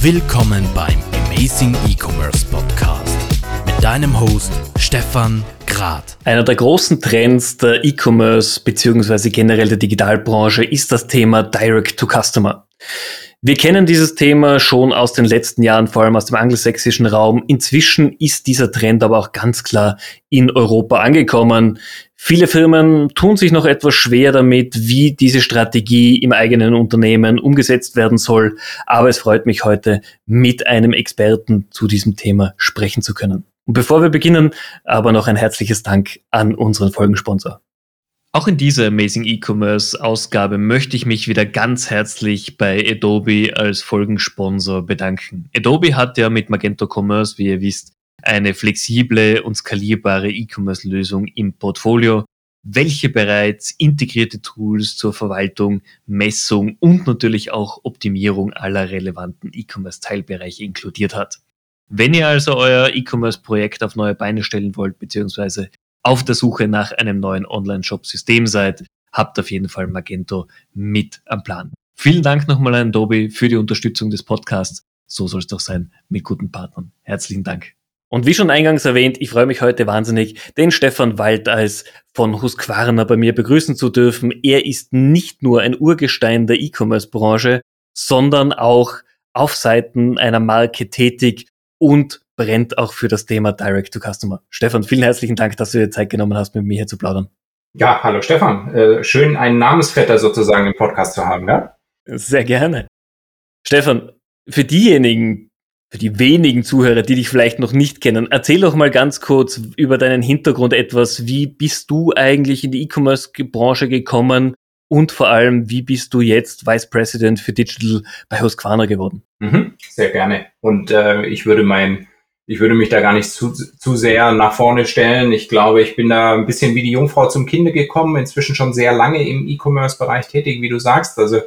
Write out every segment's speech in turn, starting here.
Willkommen beim Amazing E-Commerce Podcast mit deinem Host Stefan Grad. Einer der großen Trends der E-Commerce bzw. generell der Digitalbranche ist das Thema Direct to Customer. Wir kennen dieses Thema schon aus den letzten Jahren, vor allem aus dem angelsächsischen Raum. Inzwischen ist dieser Trend aber auch ganz klar in Europa angekommen. Viele Firmen tun sich noch etwas schwer damit, wie diese Strategie im eigenen Unternehmen umgesetzt werden soll. Aber es freut mich heute, mit einem Experten zu diesem Thema sprechen zu können. Und bevor wir beginnen, aber noch ein herzliches Dank an unseren Folgensponsor. Auch in dieser Amazing E-Commerce Ausgabe möchte ich mich wieder ganz herzlich bei Adobe als Folgensponsor bedanken. Adobe hat ja mit Magento Commerce, wie ihr wisst, eine flexible und skalierbare E-Commerce-Lösung im Portfolio, welche bereits integrierte Tools zur Verwaltung, Messung und natürlich auch Optimierung aller relevanten E-Commerce-Teilbereiche inkludiert hat. Wenn ihr also euer E-Commerce-Projekt auf neue Beine stellen wollt, beziehungsweise auf der Suche nach einem neuen Online-Shop-System seid, habt auf jeden Fall Magento mit am Plan. Vielen Dank nochmal an Adobe für die Unterstützung des Podcasts. So soll es doch sein mit guten Partnern. Herzlichen Dank. Und wie schon eingangs erwähnt, ich freue mich heute wahnsinnig, den Stefan Waldeis von Husqvarna bei mir begrüßen zu dürfen. Er ist nicht nur ein Urgestein der E-Commerce-Branche, sondern auch auf Seiten einer Marke tätig und brennt auch für das Thema Direct to Customer. Stefan, vielen herzlichen Dank, dass du dir Zeit genommen hast, mit mir hier zu plaudern. Ja, hallo Stefan. Äh, schön, einen Namensvetter sozusagen im Podcast zu haben, ja? Sehr gerne. Stefan, für diejenigen, für die wenigen Zuhörer, die dich vielleicht noch nicht kennen, erzähl doch mal ganz kurz über deinen Hintergrund etwas. Wie bist du eigentlich in die E-Commerce-Branche gekommen? Und vor allem, wie bist du jetzt Vice President für Digital bei Husqvarna geworden? Mhm, sehr gerne. Und äh, ich würde mein, ich würde mich da gar nicht zu, zu sehr nach vorne stellen. Ich glaube, ich bin da ein bisschen wie die Jungfrau zum Kinde gekommen, inzwischen schon sehr lange im E-Commerce-Bereich tätig, wie du sagst. Also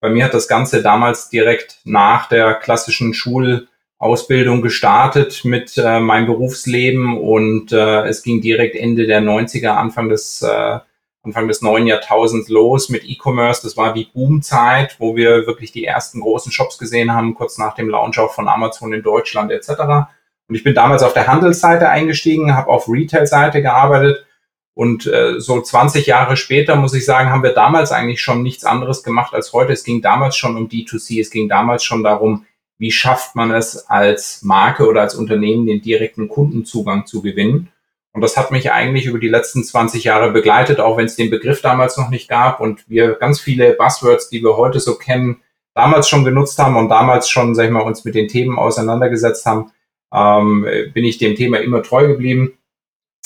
bei mir hat das Ganze damals direkt nach der klassischen Schul Ausbildung gestartet mit äh, meinem Berufsleben und äh, es ging direkt Ende der 90er, Anfang des, äh, Anfang des neuen Jahrtausends los mit E-Commerce. Das war die Boomzeit, wo wir wirklich die ersten großen Shops gesehen haben, kurz nach dem Launch auch von Amazon in Deutschland etc. Und ich bin damals auf der Handelsseite eingestiegen, habe auf Retail-Seite gearbeitet und äh, so 20 Jahre später, muss ich sagen, haben wir damals eigentlich schon nichts anderes gemacht als heute. Es ging damals schon um D2C, es ging damals schon darum, wie schafft man es als Marke oder als Unternehmen den direkten Kundenzugang zu gewinnen. Und das hat mich eigentlich über die letzten 20 Jahre begleitet, auch wenn es den Begriff damals noch nicht gab und wir ganz viele Buzzwords, die wir heute so kennen, damals schon genutzt haben und damals schon, sag ich mal, uns mit den Themen auseinandergesetzt haben, ähm, bin ich dem Thema immer treu geblieben.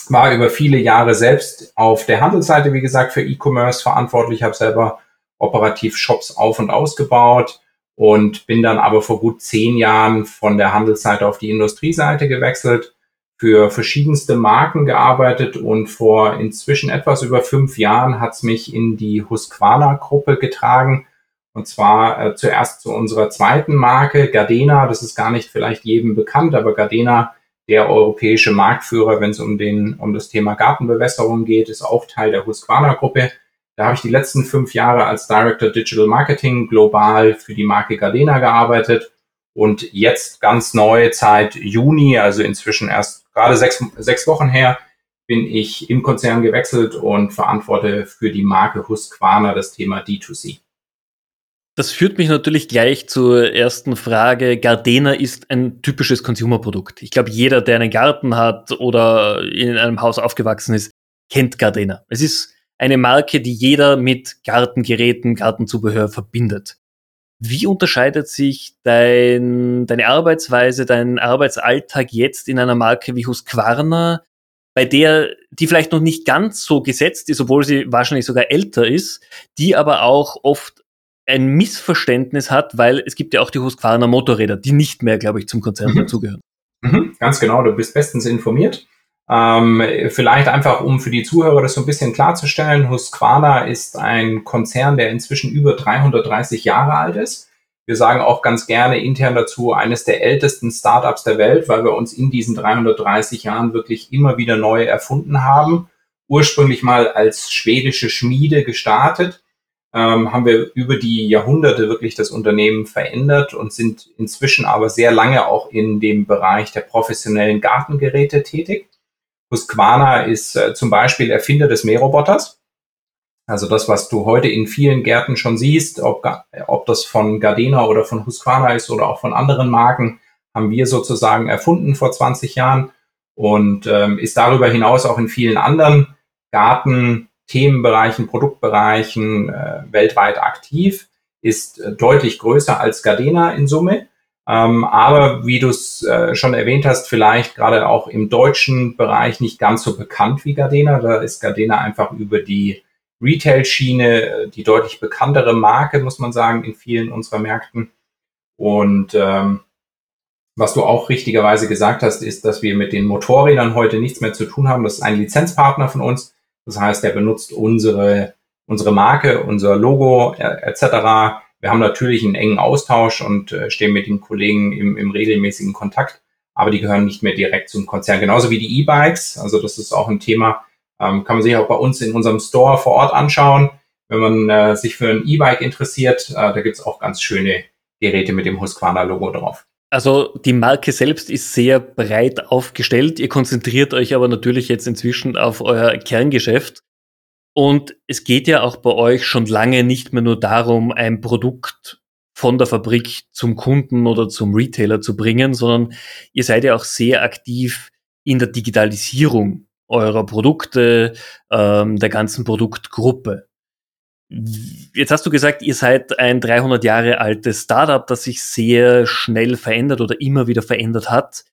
War über viele Jahre selbst auf der Handelsseite, wie gesagt, für E-Commerce verantwortlich, habe selber operativ Shops auf und ausgebaut, und bin dann aber vor gut zehn Jahren von der Handelsseite auf die Industrieseite gewechselt, für verschiedenste Marken gearbeitet und vor inzwischen etwas über fünf Jahren hat's mich in die Husqvarna-Gruppe getragen. Und zwar äh, zuerst zu unserer zweiten Marke, Gardena. Das ist gar nicht vielleicht jedem bekannt, aber Gardena, der europäische Marktführer, wenn es um, den, um das Thema Gartenbewässerung geht, ist auch Teil der Husqvarna-Gruppe. Da habe ich die letzten fünf Jahre als Director Digital Marketing global für die Marke Gardena gearbeitet und jetzt ganz neu seit Juni, also inzwischen erst gerade sechs, sechs Wochen her, bin ich im Konzern gewechselt und verantworte für die Marke Husqvarna das Thema D2C. Das führt mich natürlich gleich zur ersten Frage. Gardena ist ein typisches Consumerprodukt. Ich glaube, jeder, der einen Garten hat oder in einem Haus aufgewachsen ist, kennt Gardena. Es ist eine Marke, die jeder mit Gartengeräten, Gartenzubehör verbindet. Wie unterscheidet sich dein, deine Arbeitsweise, dein Arbeitsalltag jetzt in einer Marke wie Husqvarna, bei der, die vielleicht noch nicht ganz so gesetzt ist, obwohl sie wahrscheinlich sogar älter ist, die aber auch oft ein Missverständnis hat, weil es gibt ja auch die Husqvarna Motorräder, die nicht mehr, glaube ich, zum Konzern mhm. dazugehören. Mhm, ganz genau, du bist bestens informiert. Ähm, vielleicht einfach, um für die Zuhörer das so ein bisschen klarzustellen, Husqvarna ist ein Konzern, der inzwischen über 330 Jahre alt ist. Wir sagen auch ganz gerne intern dazu, eines der ältesten Startups der Welt, weil wir uns in diesen 330 Jahren wirklich immer wieder neu erfunden haben. Ursprünglich mal als schwedische Schmiede gestartet, ähm, haben wir über die Jahrhunderte wirklich das Unternehmen verändert und sind inzwischen aber sehr lange auch in dem Bereich der professionellen Gartengeräte tätig. Husqvarna ist äh, zum Beispiel Erfinder des Mähroboters. Also das, was du heute in vielen Gärten schon siehst, ob, ob das von Gardena oder von Husqvarna ist oder auch von anderen Marken, haben wir sozusagen erfunden vor 20 Jahren und ähm, ist darüber hinaus auch in vielen anderen Garten Themenbereichen, Produktbereichen äh, weltweit aktiv, ist äh, deutlich größer als Gardena in Summe. Ähm, aber wie du es äh, schon erwähnt hast, vielleicht gerade auch im deutschen Bereich nicht ganz so bekannt wie Gardena. Da ist Gardena einfach über die Retail-Schiene äh, die deutlich bekanntere Marke, muss man sagen, in vielen unserer Märkten. Und ähm, was du auch richtigerweise gesagt hast, ist, dass wir mit den Motorrädern heute nichts mehr zu tun haben. Das ist ein Lizenzpartner von uns. Das heißt, er benutzt unsere, unsere Marke, unser Logo äh, etc. Wir haben natürlich einen engen Austausch und äh, stehen mit den Kollegen im, im regelmäßigen Kontakt, aber die gehören nicht mehr direkt zum Konzern. Genauso wie die E-Bikes. Also das ist auch ein Thema, ähm, kann man sich auch bei uns in unserem Store vor Ort anschauen. Wenn man äh, sich für ein E-Bike interessiert, äh, da gibt's auch ganz schöne Geräte mit dem Husqvarna-Logo drauf. Also die Marke selbst ist sehr breit aufgestellt. Ihr konzentriert euch aber natürlich jetzt inzwischen auf euer Kerngeschäft. Und es geht ja auch bei euch schon lange nicht mehr nur darum, ein Produkt von der Fabrik zum Kunden oder zum Retailer zu bringen, sondern ihr seid ja auch sehr aktiv in der Digitalisierung eurer Produkte, ähm, der ganzen Produktgruppe. Jetzt hast du gesagt, ihr seid ein 300 Jahre altes Startup, das sich sehr schnell verändert oder immer wieder verändert hat.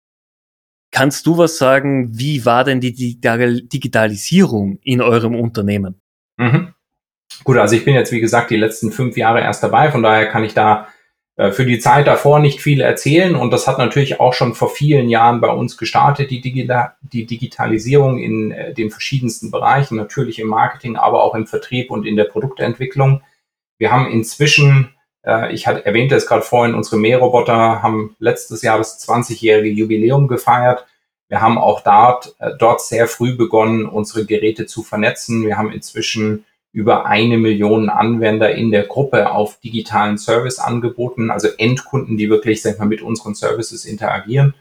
Kannst du was sagen, wie war denn die Digitalisierung in eurem Unternehmen? Mhm. Gut, also ich bin jetzt, wie gesagt, die letzten fünf Jahre erst dabei, von daher kann ich da für die Zeit davor nicht viel erzählen und das hat natürlich auch schon vor vielen Jahren bei uns gestartet, die, Digita die Digitalisierung in äh, den verschiedensten Bereichen, natürlich im Marketing, aber auch im Vertrieb und in der Produktentwicklung. Wir haben inzwischen, äh, ich hatte, erwähnte es gerade vorhin, unsere Mähroboter haben letztes Jahr das 20-jährige Jubiläum gefeiert. Wir haben auch dort, dort sehr früh begonnen, unsere Geräte zu vernetzen. Wir haben inzwischen über eine Million Anwender in der Gruppe auf digitalen Service angeboten, also Endkunden, die wirklich sag mal, mit unseren Services interagieren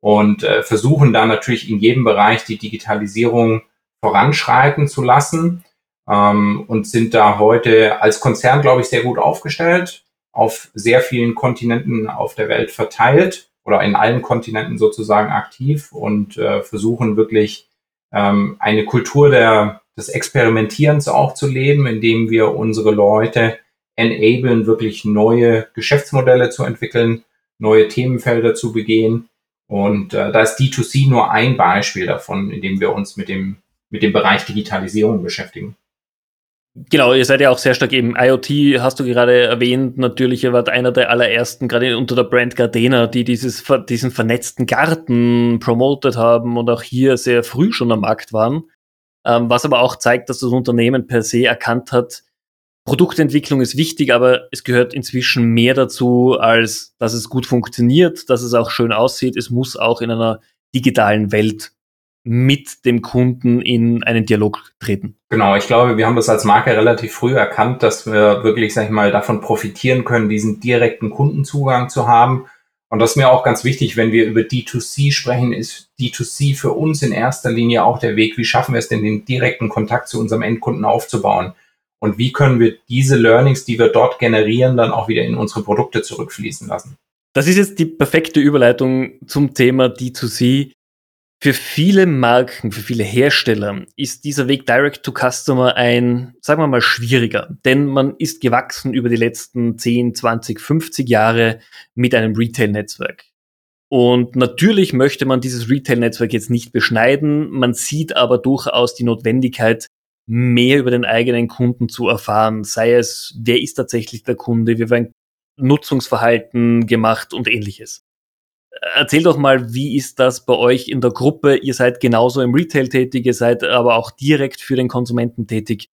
und äh, versuchen da natürlich in jedem Bereich die Digitalisierung voranschreiten zu lassen ähm, und sind da heute als Konzern, glaube ich, sehr gut aufgestellt, auf sehr vielen Kontinenten auf der Welt verteilt oder in allen Kontinenten sozusagen aktiv und äh, versuchen wirklich ähm, eine Kultur der des Experimentierens auch zu leben, indem wir unsere Leute enablen, wirklich neue Geschäftsmodelle zu entwickeln, neue Themenfelder zu begehen. Und äh, da ist D2C nur ein Beispiel davon, in dem wir uns mit dem, mit dem Bereich Digitalisierung beschäftigen. Genau, ihr seid ja auch sehr stark eben IoT, hast du gerade erwähnt. Natürlich, ihr wart einer der allerersten, gerade unter der Brand Gardena, die dieses, diesen vernetzten Garten promotet haben und auch hier sehr früh schon am Markt waren ähm, was aber auch zeigt, dass das Unternehmen per se erkannt hat, Produktentwicklung ist wichtig, aber es gehört inzwischen mehr dazu, als dass es gut funktioniert, dass es auch schön aussieht. Es muss auch in einer digitalen Welt mit dem Kunden in einen Dialog treten. Genau, ich glaube, wir haben das als Marke relativ früh erkannt, dass wir wirklich, sag ich mal, davon profitieren können, diesen direkten Kundenzugang zu haben und das ist mir auch ganz wichtig, wenn wir über D2C sprechen, ist D2C für uns in erster Linie auch der Weg, wie schaffen wir es denn, den direkten Kontakt zu unserem Endkunden aufzubauen? Und wie können wir diese Learnings, die wir dort generieren, dann auch wieder in unsere Produkte zurückfließen lassen? Das ist jetzt die perfekte Überleitung zum Thema D2C. Für viele Marken, für viele Hersteller ist dieser Weg Direct to Customer ein, sagen wir mal, schwieriger. Denn man ist gewachsen über die letzten 10, 20, 50 Jahre mit einem Retail-Netzwerk. Und natürlich möchte man dieses Retail-Netzwerk jetzt nicht beschneiden. Man sieht aber durchaus die Notwendigkeit, mehr über den eigenen Kunden zu erfahren. Sei es, wer ist tatsächlich der Kunde, wie wird ein Nutzungsverhalten gemacht und ähnliches. Erzähl doch mal, wie ist das bei euch in der Gruppe? Ihr seid genauso im Retail tätig, ihr seid aber auch direkt für den Konsumenten tätig.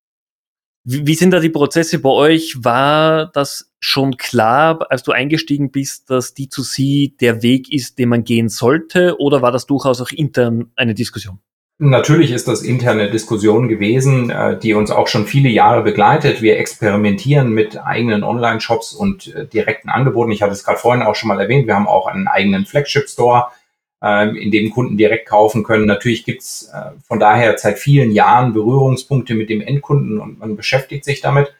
Wie, sind da die Prozesse bei euch? War das schon klar, als du eingestiegen bist, dass D2C der Weg ist, den man gehen sollte? Oder war das durchaus auch intern eine Diskussion? Natürlich ist das interne Diskussion gewesen, äh, die uns auch schon viele Jahre begleitet. Wir experimentieren mit eigenen Online-Shops und äh, direkten Angeboten. Ich hatte es gerade vorhin auch schon mal erwähnt. Wir haben auch einen eigenen Flagship-Store, ähm, in dem Kunden direkt kaufen können. Natürlich gibt es äh, von daher seit vielen Jahren Berührungspunkte mit dem Endkunden und man beschäftigt sich damit.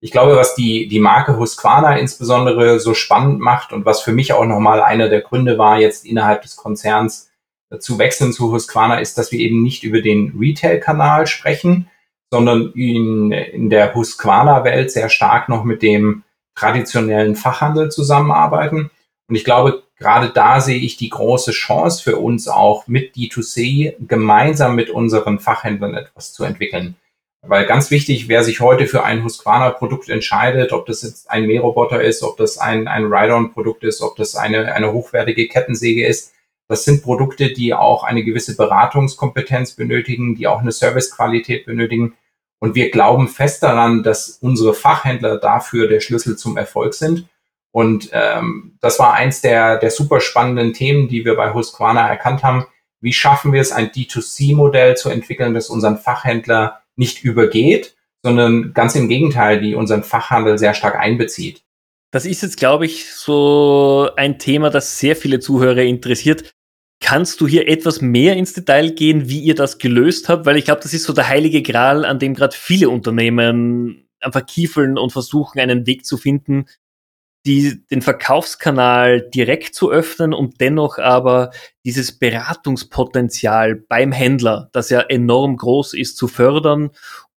Ich glaube, was die, die Marke Husqvarna insbesondere so spannend macht und was für mich auch nochmal einer der Gründe war, jetzt innerhalb des Konzerns zu wechseln zu Husqvarna ist, dass wir eben nicht über den Retail-Kanal sprechen, sondern in, in der Husqvarna-Welt sehr stark noch mit dem traditionellen Fachhandel zusammenarbeiten. Und ich glaube, gerade da sehe ich die große Chance für uns auch mit D2C gemeinsam mit unseren Fachhändlern etwas zu entwickeln. Weil ganz wichtig, wer sich heute für ein Husqvarna-Produkt entscheidet, ob das jetzt ein Mähroboter ist, ob das ein, ein Ride-On-Produkt ist, ob das eine, eine hochwertige Kettensäge ist, das sind Produkte, die auch eine gewisse Beratungskompetenz benötigen, die auch eine Servicequalität benötigen. Und wir glauben fest daran, dass unsere Fachhändler dafür der Schlüssel zum Erfolg sind. Und ähm, das war eins der, der super spannenden Themen, die wir bei Husqvarna erkannt haben. Wie schaffen wir es, ein D2C-Modell zu entwickeln, das unseren Fachhändler nicht übergeht, sondern ganz im Gegenteil, die unseren Fachhandel sehr stark einbezieht. Das ist jetzt, glaube ich, so ein Thema, das sehr viele Zuhörer interessiert. Kannst du hier etwas mehr ins Detail gehen, wie ihr das gelöst habt? Weil ich glaube, das ist so der heilige Gral, an dem gerade viele Unternehmen einfach kiefeln und versuchen, einen Weg zu finden, die, den Verkaufskanal direkt zu öffnen und dennoch aber dieses Beratungspotenzial beim Händler, das ja enorm groß ist, zu fördern,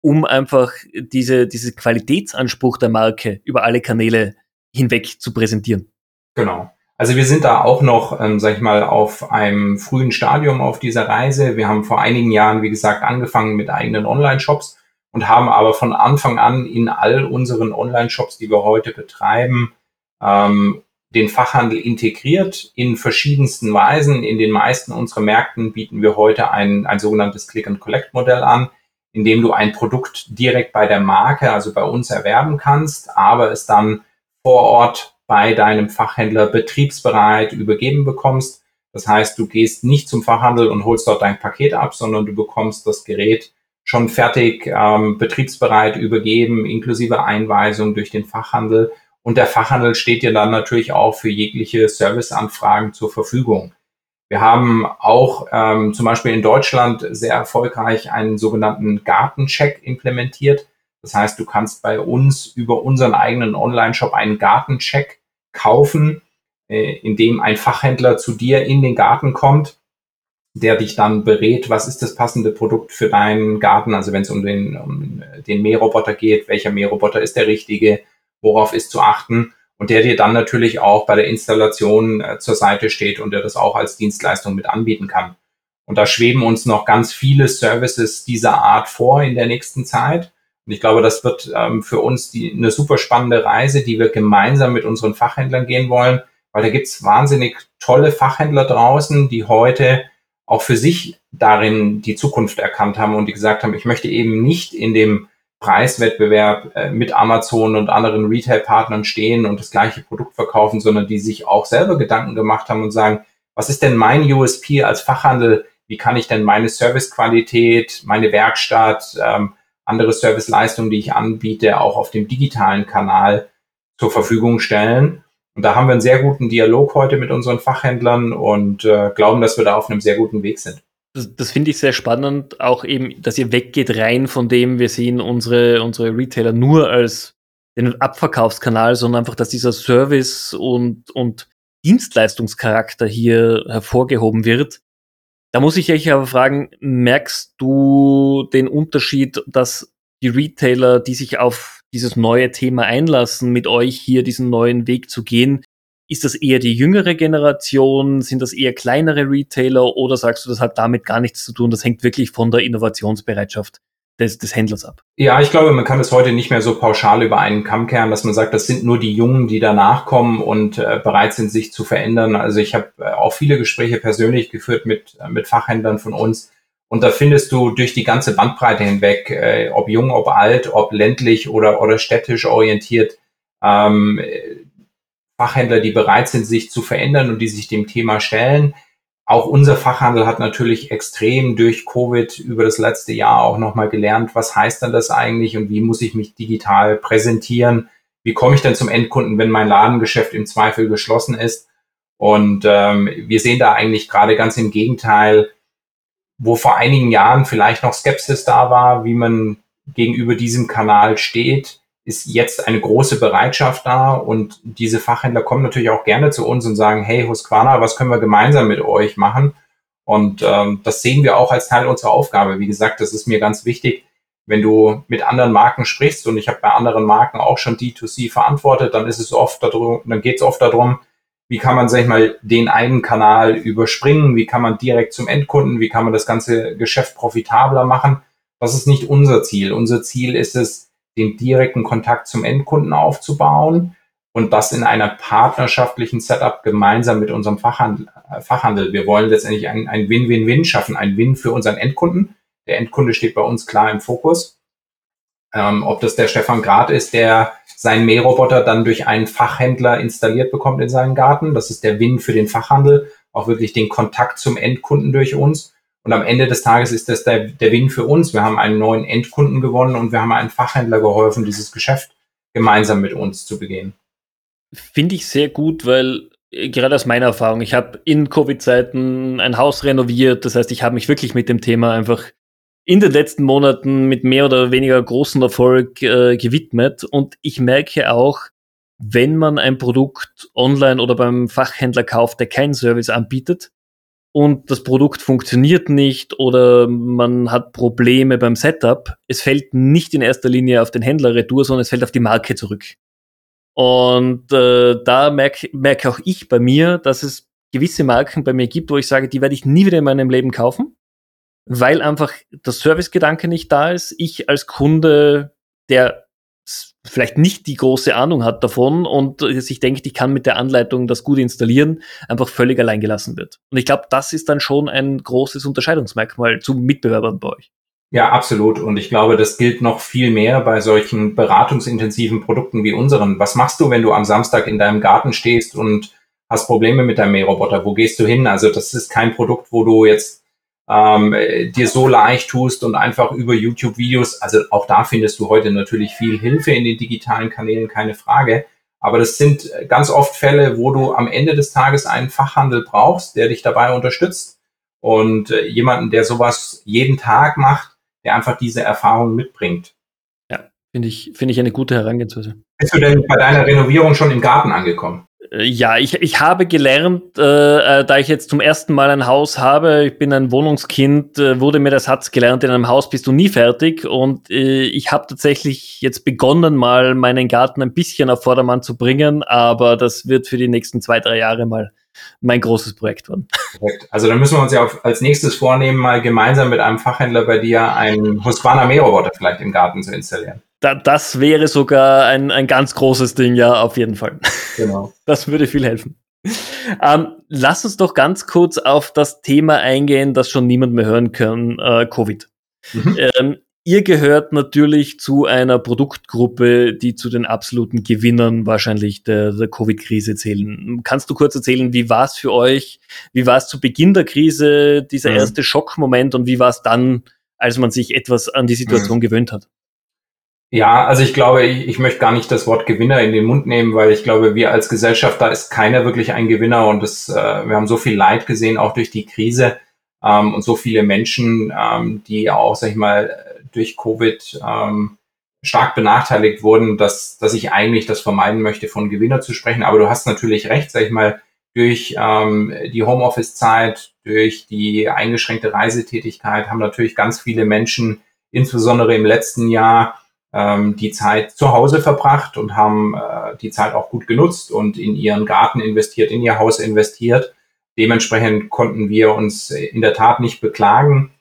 um einfach diese, diese Qualitätsanspruch der Marke über alle Kanäle hinweg zu präsentieren. Genau. Also wir sind da auch noch, ähm, sag ich mal, auf einem frühen Stadium auf dieser Reise. Wir haben vor einigen Jahren, wie gesagt, angefangen mit eigenen Online-Shops und haben aber von Anfang an in all unseren Online-Shops, die wir heute betreiben, ähm, den Fachhandel integriert in verschiedensten Weisen. In den meisten unserer Märkten bieten wir heute ein, ein sogenanntes Click-and-Collect-Modell an, in dem du ein Produkt direkt bei der Marke, also bei uns erwerben kannst, aber es dann vor Ort bei deinem Fachhändler betriebsbereit übergeben bekommst. Das heißt, du gehst nicht zum Fachhandel und holst dort dein Paket ab, sondern du bekommst das Gerät schon fertig, ähm, betriebsbereit übergeben, inklusive Einweisung durch den Fachhandel. Und der Fachhandel steht dir dann natürlich auch für jegliche Serviceanfragen zur Verfügung. Wir haben auch ähm, zum Beispiel in Deutschland sehr erfolgreich einen sogenannten Gartencheck implementiert. Das heißt, du kannst bei uns über unseren eigenen Online-Shop einen Gartencheck kaufen, äh, in dem ein Fachhändler zu dir in den Garten kommt, der dich dann berät, was ist das passende Produkt für deinen Garten, also wenn es um den, um den Mähroboter geht, welcher Mähroboter ist der richtige, worauf ist zu achten und der dir dann natürlich auch bei der Installation äh, zur Seite steht und der das auch als Dienstleistung mit anbieten kann. Und da schweben uns noch ganz viele Services dieser Art vor in der nächsten Zeit. Und ich glaube, das wird ähm, für uns die, eine super spannende Reise, die wir gemeinsam mit unseren Fachhändlern gehen wollen, weil da gibt's wahnsinnig tolle Fachhändler draußen, die heute auch für sich darin die Zukunft erkannt haben und die gesagt haben, ich möchte eben nicht in dem Preiswettbewerb äh, mit Amazon und anderen Retail-Partnern stehen und das gleiche Produkt verkaufen, sondern die sich auch selber Gedanken gemacht haben und sagen, was ist denn mein USP als Fachhandel? Wie kann ich denn meine Servicequalität, meine Werkstatt, ähm, andere Serviceleistungen, die ich anbiete, auch auf dem digitalen Kanal zur Verfügung stellen. Und da haben wir einen sehr guten Dialog heute mit unseren Fachhändlern und äh, glauben, dass wir da auf einem sehr guten Weg sind. Das, das finde ich sehr spannend, auch eben, dass ihr weggeht rein von dem, wir sehen unsere, unsere Retailer nur als den Abverkaufskanal, sondern einfach, dass dieser Service und, und Dienstleistungscharakter hier hervorgehoben wird. Da muss ich euch aber fragen, merkst du den Unterschied, dass die Retailer, die sich auf dieses neue Thema einlassen, mit euch hier diesen neuen Weg zu gehen, ist das eher die jüngere Generation? Sind das eher kleinere Retailer? Oder sagst du, das hat damit gar nichts zu tun? Das hängt wirklich von der Innovationsbereitschaft des, des Händlers ab. Ja, ich glaube, man kann es heute nicht mehr so pauschal über einen Kamm kehren, dass man sagt, das sind nur die Jungen, die danach kommen und äh, bereit sind, sich zu verändern. Also ich habe äh, auch viele Gespräche persönlich geführt mit, äh, mit Fachhändlern von uns. Und da findest du durch die ganze Bandbreite hinweg, äh, ob jung, ob alt, ob ländlich oder, oder städtisch orientiert, ähm, Fachhändler, die bereit sind, sich zu verändern und die sich dem Thema stellen. Auch unser Fachhandel hat natürlich extrem durch Covid über das letzte Jahr auch nochmal gelernt, was heißt denn das eigentlich und wie muss ich mich digital präsentieren? Wie komme ich denn zum Endkunden, wenn mein Ladengeschäft im Zweifel geschlossen ist? Und ähm, wir sehen da eigentlich gerade ganz im Gegenteil, wo vor einigen Jahren vielleicht noch Skepsis da war, wie man gegenüber diesem Kanal steht, ist jetzt eine große Bereitschaft da und diese Fachhändler kommen natürlich auch gerne zu uns und sagen, hey Husqvarna, was können wir gemeinsam mit euch machen? Und ähm, das sehen wir auch als Teil unserer Aufgabe. Wie gesagt, das ist mir ganz wichtig. Wenn du mit anderen Marken sprichst und ich habe bei anderen Marken auch schon D2C verantwortet, dann ist es oft darum, dann geht es oft darum, wie kann man, sag ich mal, den einen Kanal überspringen, wie kann man direkt zum Endkunden, wie kann man das ganze Geschäft profitabler machen. Das ist nicht unser Ziel. Unser Ziel ist es, den direkten Kontakt zum Endkunden aufzubauen und das in einer partnerschaftlichen Setup gemeinsam mit unserem Fachhandel. Äh, Fachhandel. Wir wollen letztendlich ein, Win-Win-Win schaffen, ein Win für unseren Endkunden. Der Endkunde steht bei uns klar im Fokus. Ähm, ob das der Stefan Grad ist, der seinen Mähroboter dann durch einen Fachhändler installiert bekommt in seinen Garten. Das ist der Win für den Fachhandel, auch wirklich den Kontakt zum Endkunden durch uns. Und am Ende des Tages ist das der, der Win für uns. Wir haben einen neuen Endkunden gewonnen und wir haben einen Fachhändler geholfen, dieses Geschäft gemeinsam mit uns zu begehen. Finde ich sehr gut, weil äh, gerade aus meiner Erfahrung, ich habe in Covid-Zeiten ein Haus renoviert. Das heißt, ich habe mich wirklich mit dem Thema einfach in den letzten Monaten mit mehr oder weniger großen Erfolg äh, gewidmet. Und ich merke auch, wenn man ein Produkt online oder beim Fachhändler kauft, der keinen Service anbietet, und das Produkt funktioniert nicht oder man hat Probleme beim Setup, es fällt nicht in erster Linie auf den Händler retour, sondern es fällt auf die Marke zurück. Und äh, da merke merk auch ich bei mir, dass es gewisse Marken bei mir gibt, wo ich sage, die werde ich nie wieder in meinem Leben kaufen, weil einfach der Servicegedanke nicht da ist. Ich als Kunde, der vielleicht nicht die große Ahnung hat davon und sich denkt, ich kann mit der Anleitung das gut installieren, einfach völlig allein gelassen wird. Und ich glaube, das ist dann schon ein großes Unterscheidungsmerkmal zu Mitbewerbern bei euch. Ja, absolut. Und ich glaube, das gilt noch viel mehr bei solchen beratungsintensiven Produkten wie unseren. Was machst du, wenn du am Samstag in deinem Garten stehst und hast Probleme mit deinem Mähroboter? Wo gehst du hin? Also das ist kein Produkt, wo du jetzt ähm, dir so leicht tust und einfach über YouTube-Videos, also auch da findest du heute natürlich viel Hilfe in den digitalen Kanälen, keine Frage. Aber das sind ganz oft Fälle, wo du am Ende des Tages einen Fachhandel brauchst, der dich dabei unterstützt und äh, jemanden, der sowas jeden Tag macht, der einfach diese Erfahrung mitbringt. Ja, finde ich, finde ich eine gute Herangehensweise. Bist du denn bei deiner Renovierung schon im Garten angekommen? Äh, ja, ich, ich habe gelernt, äh, äh, da ich jetzt zum ersten Mal ein Haus habe, ich bin ein Wohnungskind, äh, wurde mir der Satz gelernt, in einem Haus bist du nie fertig. Und äh, ich habe tatsächlich jetzt begonnen, mal meinen Garten ein bisschen auf Vordermann zu bringen, aber das wird für die nächsten zwei, drei Jahre mal mein großes Projekt werden. Perfekt. Also dann müssen wir uns ja als nächstes vornehmen, mal gemeinsam mit einem Fachhändler bei dir einen Husqvarna Mähroboter vielleicht im Garten zu installieren. Da, das wäre sogar ein, ein ganz großes Ding, ja, auf jeden Fall. Genau. Das würde viel helfen. Ähm, lass uns doch ganz kurz auf das Thema eingehen, das schon niemand mehr hören kann, äh, Covid. Mhm. Ähm, ihr gehört natürlich zu einer Produktgruppe, die zu den absoluten Gewinnern wahrscheinlich der, der Covid-Krise zählen. Kannst du kurz erzählen, wie war es für euch? Wie war es zu Beginn der Krise, dieser mhm. erste Schockmoment und wie war es dann, als man sich etwas an die Situation mhm. gewöhnt hat? Ja, also ich glaube, ich, ich möchte gar nicht das Wort Gewinner in den Mund nehmen, weil ich glaube, wir als Gesellschaft, da ist keiner wirklich ein Gewinner und das, äh, wir haben so viel Leid gesehen, auch durch die Krise ähm, und so viele Menschen, ähm, die auch, sag ich mal, durch Covid ähm, stark benachteiligt wurden, dass, dass ich eigentlich das vermeiden möchte, von Gewinner zu sprechen. Aber du hast natürlich recht, sag ich mal, durch ähm, die Homeoffice-Zeit, durch die eingeschränkte Reisetätigkeit haben natürlich ganz viele Menschen, insbesondere im letzten Jahr, ähm, die Zeit zu Hause verbracht und haben äh, die Zeit auch gut genutzt und in ihren Garten investiert, in ihr Haus investiert. Dementsprechend konnten wir uns in der Tat nicht beklagen,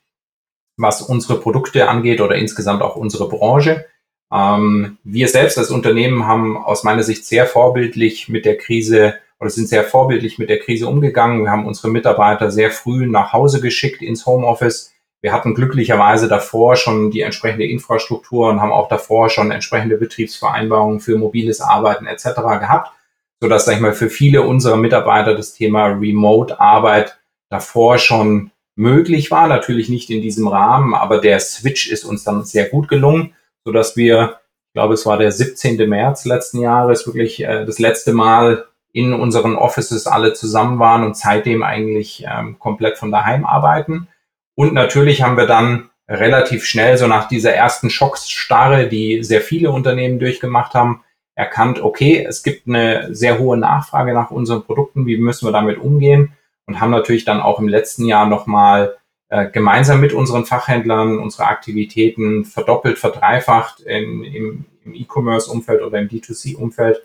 was unsere Produkte angeht oder insgesamt auch unsere Branche. Ähm, wir selbst als Unternehmen haben aus meiner Sicht sehr vorbildlich mit der Krise oder sind sehr vorbildlich mit der Krise umgegangen. Wir haben unsere Mitarbeiter sehr früh nach Hause geschickt ins Homeoffice wir hatten glücklicherweise davor schon die entsprechende Infrastruktur und haben auch davor schon entsprechende Betriebsvereinbarungen für mobiles Arbeiten etc. gehabt, sodass, sag ich mal, für viele unserer Mitarbeiter das Thema Remote-Arbeit davor schon möglich war, natürlich nicht in diesem Rahmen, aber der Switch ist uns dann sehr gut gelungen, so dass wir, ich glaube, es war der 17. März letzten Jahres, wirklich äh, das letzte Mal in unseren Offices alle zusammen waren und seitdem eigentlich ähm, komplett von daheim arbeiten. Und natürlich haben wir dann relativ schnell, so nach dieser ersten Schocksstarre, die sehr viele Unternehmen durchgemacht haben, erkannt, okay, es gibt eine sehr hohe Nachfrage nach unseren Produkten, wie müssen wir damit umgehen? Und haben natürlich dann auch im letzten Jahr nochmal äh, gemeinsam mit unseren Fachhändlern unsere Aktivitäten verdoppelt, verdreifacht in, im, im E-Commerce-Umfeld oder im D2C-Umfeld.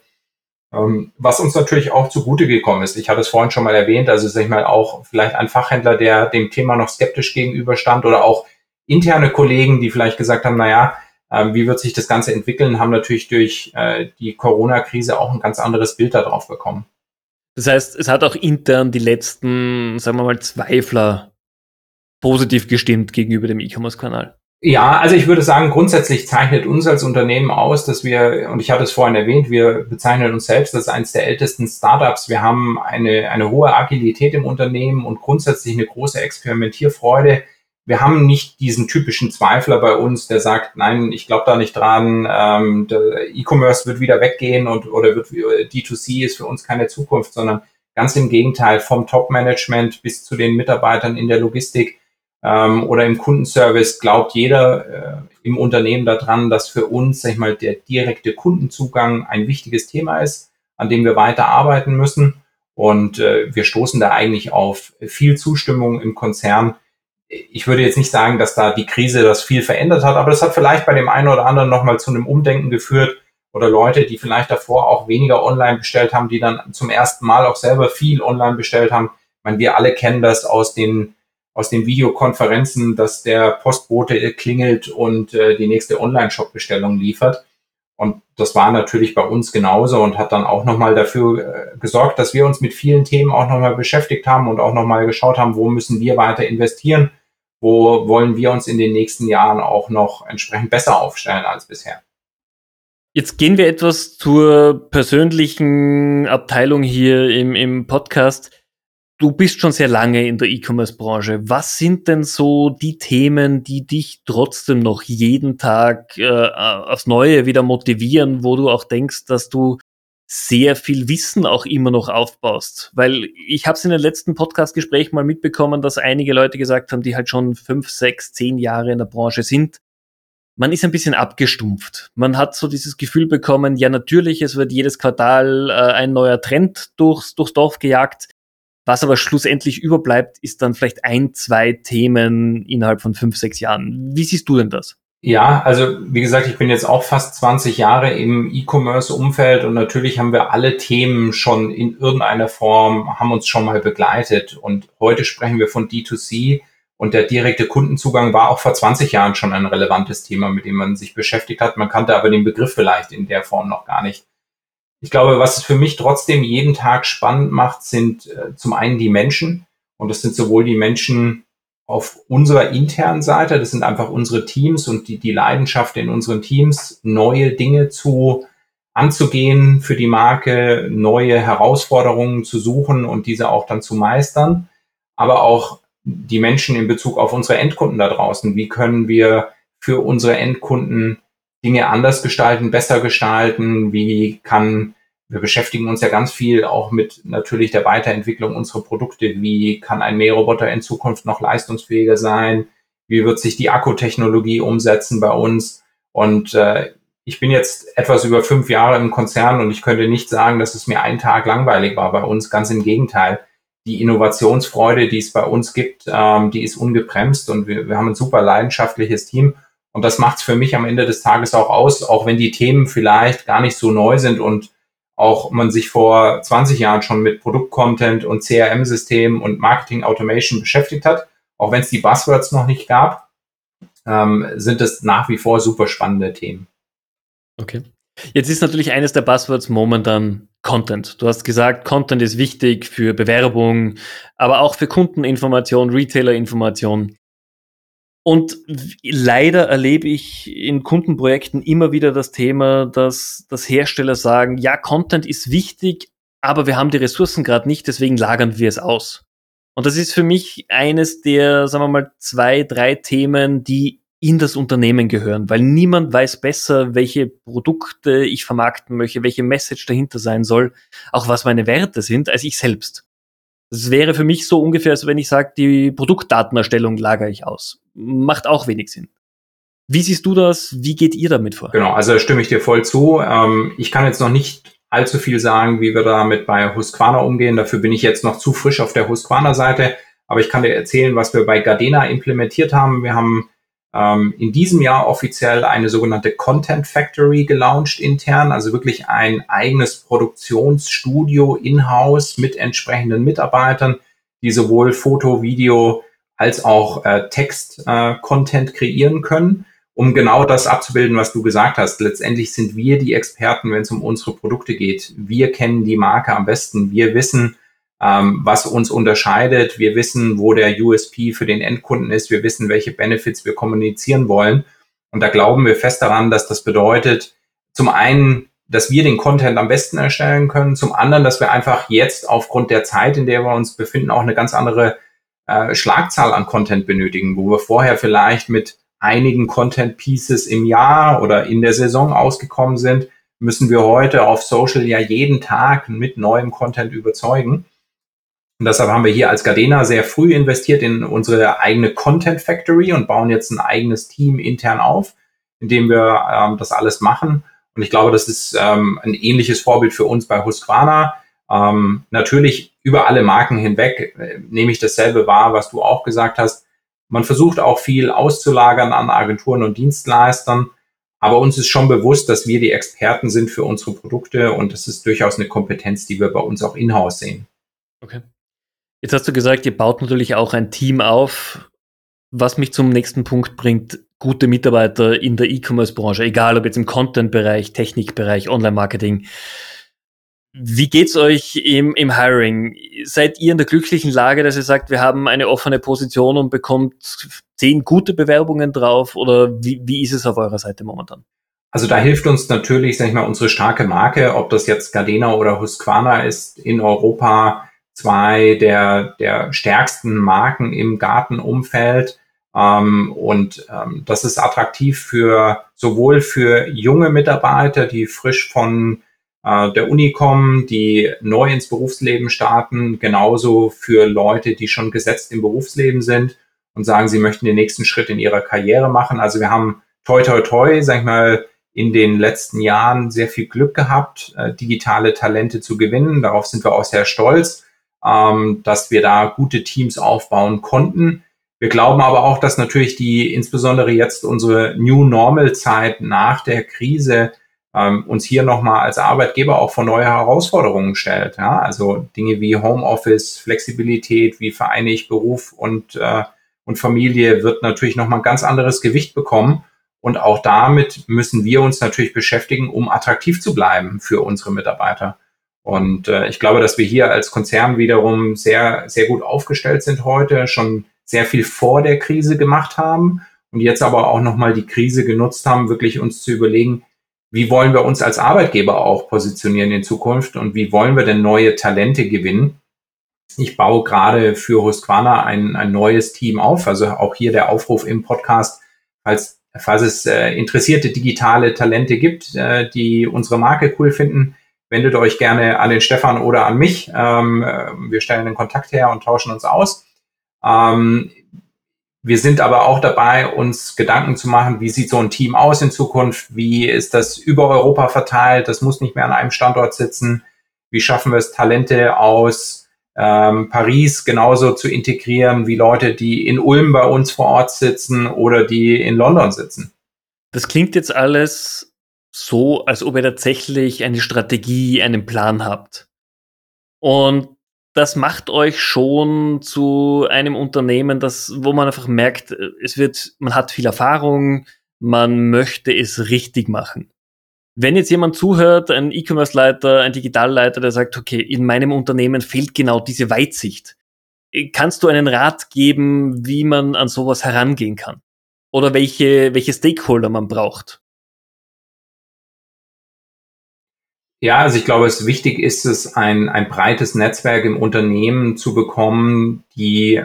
Ähm, was uns natürlich auch zugute gekommen ist. Ich hatte es vorhin schon mal erwähnt, also sag ich mal auch vielleicht ein Fachhändler, der dem Thema noch skeptisch gegenüberstand oder auch interne Kollegen, die vielleicht gesagt haben, naja, ähm, wie wird sich das Ganze entwickeln, haben natürlich durch äh, die Corona-Krise auch ein ganz anderes Bild darauf bekommen. Das heißt, es hat auch intern die letzten, sagen wir mal, Zweifler positiv gestimmt gegenüber dem E-Commerce-Kanal. Ja, also ich würde sagen, grundsätzlich zeichnet uns als Unternehmen aus, dass wir, und ich hatte es vorhin erwähnt, wir bezeichnen uns selbst als eines der ältesten Startups. Wir haben eine, eine hohe Agilität im Unternehmen und grundsätzlich eine große Experimentierfreude wir haben nicht diesen typischen Zweifler bei uns, der sagt, nein, ich glaube da nicht dran, ähm, E-Commerce wird wieder weggehen und oder wird D2C ist für uns keine Zukunft, sondern ganz im Gegenteil, vom Top-Management bis zu den Mitarbeitern in der Logistik ähm, oder im Kundenservice glaubt jeder äh, im Unternehmen daran, dass für uns, sag ich mal, der direkte Kundenzugang ein wichtiges Thema ist, an dem wir weiter arbeiten müssen. Und äh, wir stoßen da eigentlich auf viel Zustimmung im Konzern, ich würde jetzt nicht sagen, dass da die Krise das viel verändert hat, aber das hat vielleicht bei dem einen oder anderen nochmal zu einem Umdenken geführt oder Leute, die vielleicht davor auch weniger online bestellt haben, die dann zum ersten Mal auch selber viel online bestellt haben. Ich meine, wir alle kennen das aus den aus den Videokonferenzen, dass der Postbote klingelt und äh, die nächste Online-Shop-Bestellung liefert. Und das war natürlich bei uns genauso und hat dann auch nochmal dafür äh, gesorgt, dass wir uns mit vielen Themen auch nochmal beschäftigt haben und auch nochmal geschaut haben, wo müssen wir weiter investieren, wo wollen wir uns in den nächsten Jahren auch noch entsprechend besser aufstellen als bisher. Jetzt gehen wir etwas zur persönlichen Abteilung hier im, im Podcast. Du bist schon sehr lange in der E-Commerce-Branche. Was sind denn so die Themen, die dich trotzdem noch jeden Tag äh, aufs Neue wieder motivieren, wo du auch denkst, dass du sehr viel Wissen auch immer noch aufbaust? Weil ich habe es in den letzten Podcast-Gesprächen mal mitbekommen, dass einige Leute gesagt haben, die halt schon fünf, sechs, zehn Jahre in der Branche sind. Man ist ein bisschen abgestumpft. Man hat so dieses Gefühl bekommen, ja natürlich, es wird jedes Quartal äh, ein neuer Trend durchs, durchs Dorf gejagt was aber schlussendlich überbleibt, ist dann vielleicht ein, zwei Themen innerhalb von fünf, sechs Jahren. Wie siehst du denn das? Ja, also wie gesagt, ich bin jetzt auch fast 20 Jahre im E-Commerce-Umfeld und natürlich haben wir alle Themen schon in irgendeiner Form, haben uns schon mal begleitet. Und heute sprechen wir von D2C und der direkte Kundenzugang war auch vor 20 Jahren schon ein relevantes Thema, mit dem man sich beschäftigt hat. Man kannte aber den Begriff vielleicht in der Form noch gar nicht. Ich glaube, was es für mich trotzdem jeden Tag spannend macht, sind äh, zum einen die Menschen. Und das sind sowohl die Menschen auf unserer internen Seite, das sind einfach unsere Teams und die, die Leidenschaft in unseren Teams, neue Dinge zu anzugehen für die Marke, neue Herausforderungen zu suchen und diese auch dann zu meistern. Aber auch die Menschen in Bezug auf unsere Endkunden da draußen. Wie können wir für unsere Endkunden Dinge anders gestalten, besser gestalten? Wie kann, wir beschäftigen uns ja ganz viel auch mit natürlich der Weiterentwicklung unserer Produkte. Wie kann ein Mähroboter in Zukunft noch leistungsfähiger sein? Wie wird sich die Akkutechnologie umsetzen bei uns? Und äh, ich bin jetzt etwas über fünf Jahre im Konzern und ich könnte nicht sagen, dass es mir einen Tag langweilig war bei uns. Ganz im Gegenteil. Die Innovationsfreude, die es bei uns gibt, ähm, die ist ungebremst und wir, wir haben ein super leidenschaftliches Team. Und das macht es für mich am Ende des Tages auch aus, auch wenn die Themen vielleicht gar nicht so neu sind und auch man sich vor 20 Jahren schon mit Produktcontent und CRM-Systemen und Marketing Automation beschäftigt hat, auch wenn es die Buzzwords noch nicht gab, ähm, sind es nach wie vor super spannende Themen. Okay. Jetzt ist natürlich eines der Buzzwords momentan Content. Du hast gesagt, Content ist wichtig für Bewerbung, aber auch für Kundeninformation, Retailer-Information. Und leider erlebe ich in Kundenprojekten immer wieder das Thema, dass, dass Hersteller sagen, ja, Content ist wichtig, aber wir haben die Ressourcen gerade nicht, deswegen lagern wir es aus. Und das ist für mich eines der, sagen wir mal, zwei, drei Themen, die in das Unternehmen gehören, weil niemand weiß besser, welche Produkte ich vermarkten möchte, welche Message dahinter sein soll, auch was meine Werte sind, als ich selbst. Das wäre für mich so ungefähr, als wenn ich sage, die Produktdatenerstellung lagere ich aus. Macht auch wenig Sinn. Wie siehst du das? Wie geht ihr damit vor? Genau, also stimme ich dir voll zu. Ähm, ich kann jetzt noch nicht allzu viel sagen, wie wir damit bei Husqvarna umgehen. Dafür bin ich jetzt noch zu frisch auf der Husqvarna-Seite. Aber ich kann dir erzählen, was wir bei Gardena implementiert haben. Wir haben ähm, in diesem Jahr offiziell eine sogenannte Content Factory gelauncht intern, also wirklich ein eigenes Produktionsstudio in-house mit entsprechenden Mitarbeitern, die sowohl Foto, Video als auch äh, Text-Content äh, kreieren können um genau das abzubilden, was du gesagt hast. Letztendlich sind wir die Experten, wenn es um unsere Produkte geht. Wir kennen die Marke am besten. Wir wissen, ähm, was uns unterscheidet. Wir wissen, wo der USP für den Endkunden ist. Wir wissen, welche Benefits wir kommunizieren wollen. Und da glauben wir fest daran, dass das bedeutet, zum einen, dass wir den Content am besten erstellen können, zum anderen, dass wir einfach jetzt aufgrund der Zeit, in der wir uns befinden, auch eine ganz andere äh, Schlagzahl an Content benötigen, wo wir vorher vielleicht mit einigen Content Pieces im Jahr oder in der Saison ausgekommen sind, müssen wir heute auf Social ja jeden Tag mit neuem Content überzeugen. Und deshalb haben wir hier als Gardena sehr früh investiert in unsere eigene Content Factory und bauen jetzt ein eigenes Team intern auf, in dem wir ähm, das alles machen. Und ich glaube, das ist ähm, ein ähnliches Vorbild für uns bei Husqvarna. Ähm, natürlich über alle Marken hinweg äh, nehme ich dasselbe wahr, was du auch gesagt hast. Man versucht auch viel auszulagern an Agenturen und Dienstleistern. Aber uns ist schon bewusst, dass wir die Experten sind für unsere Produkte und das ist durchaus eine Kompetenz, die wir bei uns auch in-house sehen. Okay. Jetzt hast du gesagt, ihr baut natürlich auch ein Team auf, was mich zum nächsten Punkt bringt. Gute Mitarbeiter in der E-Commerce-Branche, egal ob jetzt im Content-Bereich, Technikbereich, Online-Marketing. Wie geht's euch im, im Hiring? Seid ihr in der glücklichen Lage, dass ihr sagt, wir haben eine offene Position und bekommt zehn gute Bewerbungen drauf? Oder wie, wie ist es auf eurer Seite momentan? Also da hilft uns natürlich, sag ich mal, unsere starke Marke, ob das jetzt Gardena oder Husqvarna ist, in Europa zwei der, der stärksten Marken im Gartenumfeld. Ähm, und ähm, das ist attraktiv für sowohl für junge Mitarbeiter, die frisch von äh, der Uni kommen, die neu ins Berufsleben starten, genauso für Leute, die schon gesetzt im Berufsleben sind und sagen, sie möchten den nächsten Schritt in ihrer Karriere machen. Also wir haben toi toi toi, sag ich mal, in den letzten Jahren sehr viel Glück gehabt, äh, digitale Talente zu gewinnen. Darauf sind wir auch sehr stolz, ähm, dass wir da gute Teams aufbauen konnten. Wir glauben aber auch, dass natürlich die, insbesondere jetzt unsere New Normal Zeit nach der Krise, ähm, uns hier nochmal als Arbeitgeber auch vor neue Herausforderungen stellt. Ja? Also Dinge wie Homeoffice, Flexibilität, wie vereine ich Beruf und, äh, und Familie wird natürlich nochmal ein ganz anderes Gewicht bekommen. Und auch damit müssen wir uns natürlich beschäftigen, um attraktiv zu bleiben für unsere Mitarbeiter. Und äh, ich glaube, dass wir hier als Konzern wiederum sehr, sehr gut aufgestellt sind heute, schon sehr viel vor der Krise gemacht haben und jetzt aber auch nochmal die Krise genutzt haben, wirklich uns zu überlegen, wie wollen wir uns als Arbeitgeber auch positionieren in Zukunft und wie wollen wir denn neue Talente gewinnen? Ich baue gerade für Husqvarna ein, ein neues Team auf, also auch hier der Aufruf im Podcast, falls, falls es äh, interessierte digitale Talente gibt, äh, die unsere Marke cool finden, wendet euch gerne an den Stefan oder an mich. Ähm, äh, wir stellen den Kontakt her und tauschen uns aus. Ähm, wir sind aber auch dabei, uns Gedanken zu machen, wie sieht so ein Team aus in Zukunft? Wie ist das über Europa verteilt? Das muss nicht mehr an einem Standort sitzen. Wie schaffen wir es, Talente aus ähm, Paris genauso zu integrieren wie Leute, die in Ulm bei uns vor Ort sitzen oder die in London sitzen? Das klingt jetzt alles so, als ob ihr tatsächlich eine Strategie, einen Plan habt. Und das macht euch schon zu einem Unternehmen, das, wo man einfach merkt, es wird, man hat viel Erfahrung, man möchte es richtig machen. Wenn jetzt jemand zuhört, ein E-Commerce-Leiter, ein Digitalleiter, der sagt, okay, in meinem Unternehmen fehlt genau diese Weitsicht. Kannst du einen Rat geben, wie man an sowas herangehen kann? Oder welche, welche Stakeholder man braucht? Ja, also ich glaube, es wichtig ist es, ein, ein breites Netzwerk im Unternehmen zu bekommen, die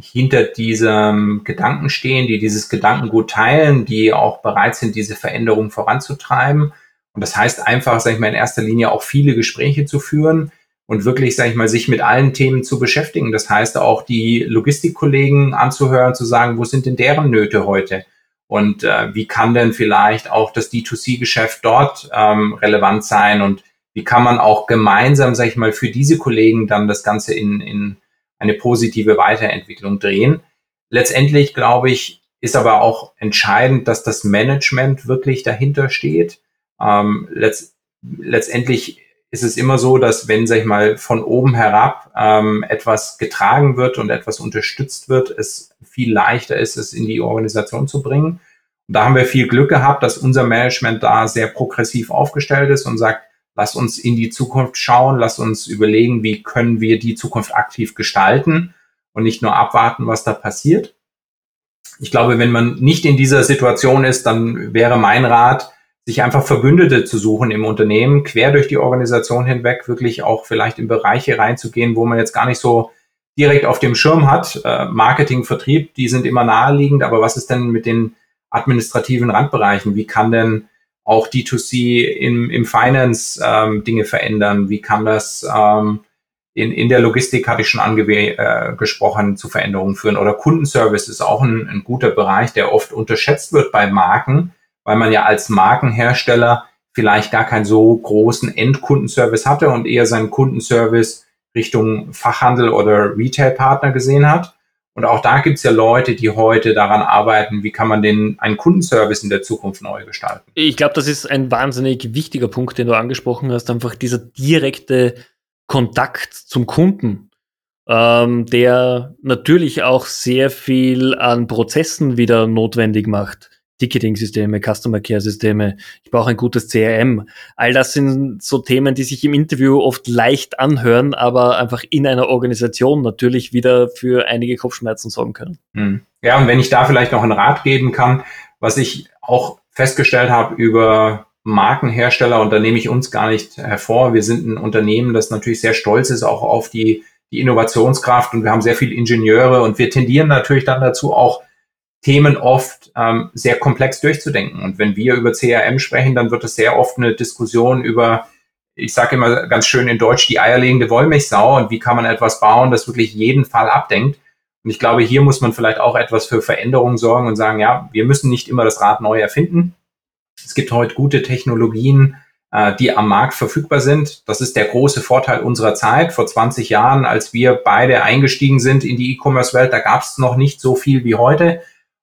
hinter diesem Gedanken stehen, die dieses Gedankengut teilen, die auch bereit sind, diese Veränderung voranzutreiben. Und das heißt einfach, sage ich mal, in erster Linie auch viele Gespräche zu führen und wirklich, sage ich mal, sich mit allen Themen zu beschäftigen. Das heißt auch die Logistikkollegen anzuhören, zu sagen, wo sind denn deren Nöte heute? Und äh, wie kann denn vielleicht auch das D2C-Geschäft dort ähm, relevant sein? Und wie kann man auch gemeinsam, sage ich mal, für diese Kollegen dann das Ganze in, in eine positive Weiterentwicklung drehen? Letztendlich, glaube ich, ist aber auch entscheidend, dass das Management wirklich dahinter steht. Ähm, letzt, letztendlich ist es immer so, dass wenn, sag ich mal, von oben herab ähm, etwas getragen wird und etwas unterstützt wird, es viel leichter ist, es in die Organisation zu bringen. Und da haben wir viel Glück gehabt, dass unser Management da sehr progressiv aufgestellt ist und sagt, lass uns in die Zukunft schauen, lass uns überlegen, wie können wir die Zukunft aktiv gestalten und nicht nur abwarten, was da passiert. Ich glaube, wenn man nicht in dieser Situation ist, dann wäre mein Rat, sich einfach Verbündete zu suchen im Unternehmen, quer durch die Organisation hinweg, wirklich auch vielleicht in Bereiche reinzugehen, wo man jetzt gar nicht so direkt auf dem Schirm hat. Äh, Marketing, Vertrieb, die sind immer naheliegend, aber was ist denn mit den administrativen Randbereichen? Wie kann denn auch D2C im, im Finance ähm, Dinge verändern? Wie kann das ähm, in, in der Logistik, hatte ich schon angesprochen, äh, zu Veränderungen führen? Oder Kundenservice ist auch ein, ein guter Bereich, der oft unterschätzt wird bei Marken, weil man ja als Markenhersteller vielleicht gar keinen so großen Endkundenservice hatte und eher seinen Kundenservice Richtung Fachhandel oder Retailpartner gesehen hat. Und auch da gibt es ja Leute, die heute daran arbeiten, wie kann man den einen Kundenservice in der Zukunft neu gestalten. Ich glaube, das ist ein wahnsinnig wichtiger Punkt, den du angesprochen hast, einfach dieser direkte Kontakt zum Kunden, ähm, der natürlich auch sehr viel an Prozessen wieder notwendig macht. Ticketing-Systeme, Customer Care-Systeme, ich brauche ein gutes CRM. All das sind so Themen, die sich im Interview oft leicht anhören, aber einfach in einer Organisation natürlich wieder für einige Kopfschmerzen sorgen können. Hm. Ja, und wenn ich da vielleicht noch einen Rat geben kann, was ich auch festgestellt habe über Markenhersteller, und da nehme ich uns gar nicht hervor. Wir sind ein Unternehmen, das natürlich sehr stolz ist auch auf die, die Innovationskraft und wir haben sehr viele Ingenieure und wir tendieren natürlich dann dazu auch Themen oft ähm, sehr komplex durchzudenken. Und wenn wir über CRM sprechen, dann wird es sehr oft eine Diskussion über, ich sage immer ganz schön in Deutsch, die eierlegende Wollmilchsau und wie kann man etwas bauen, das wirklich jeden Fall abdenkt. Und ich glaube, hier muss man vielleicht auch etwas für Veränderungen sorgen und sagen, ja, wir müssen nicht immer das Rad neu erfinden. Es gibt heute gute Technologien, äh, die am Markt verfügbar sind. Das ist der große Vorteil unserer Zeit. Vor 20 Jahren, als wir beide eingestiegen sind in die E-Commerce-Welt, da gab es noch nicht so viel wie heute.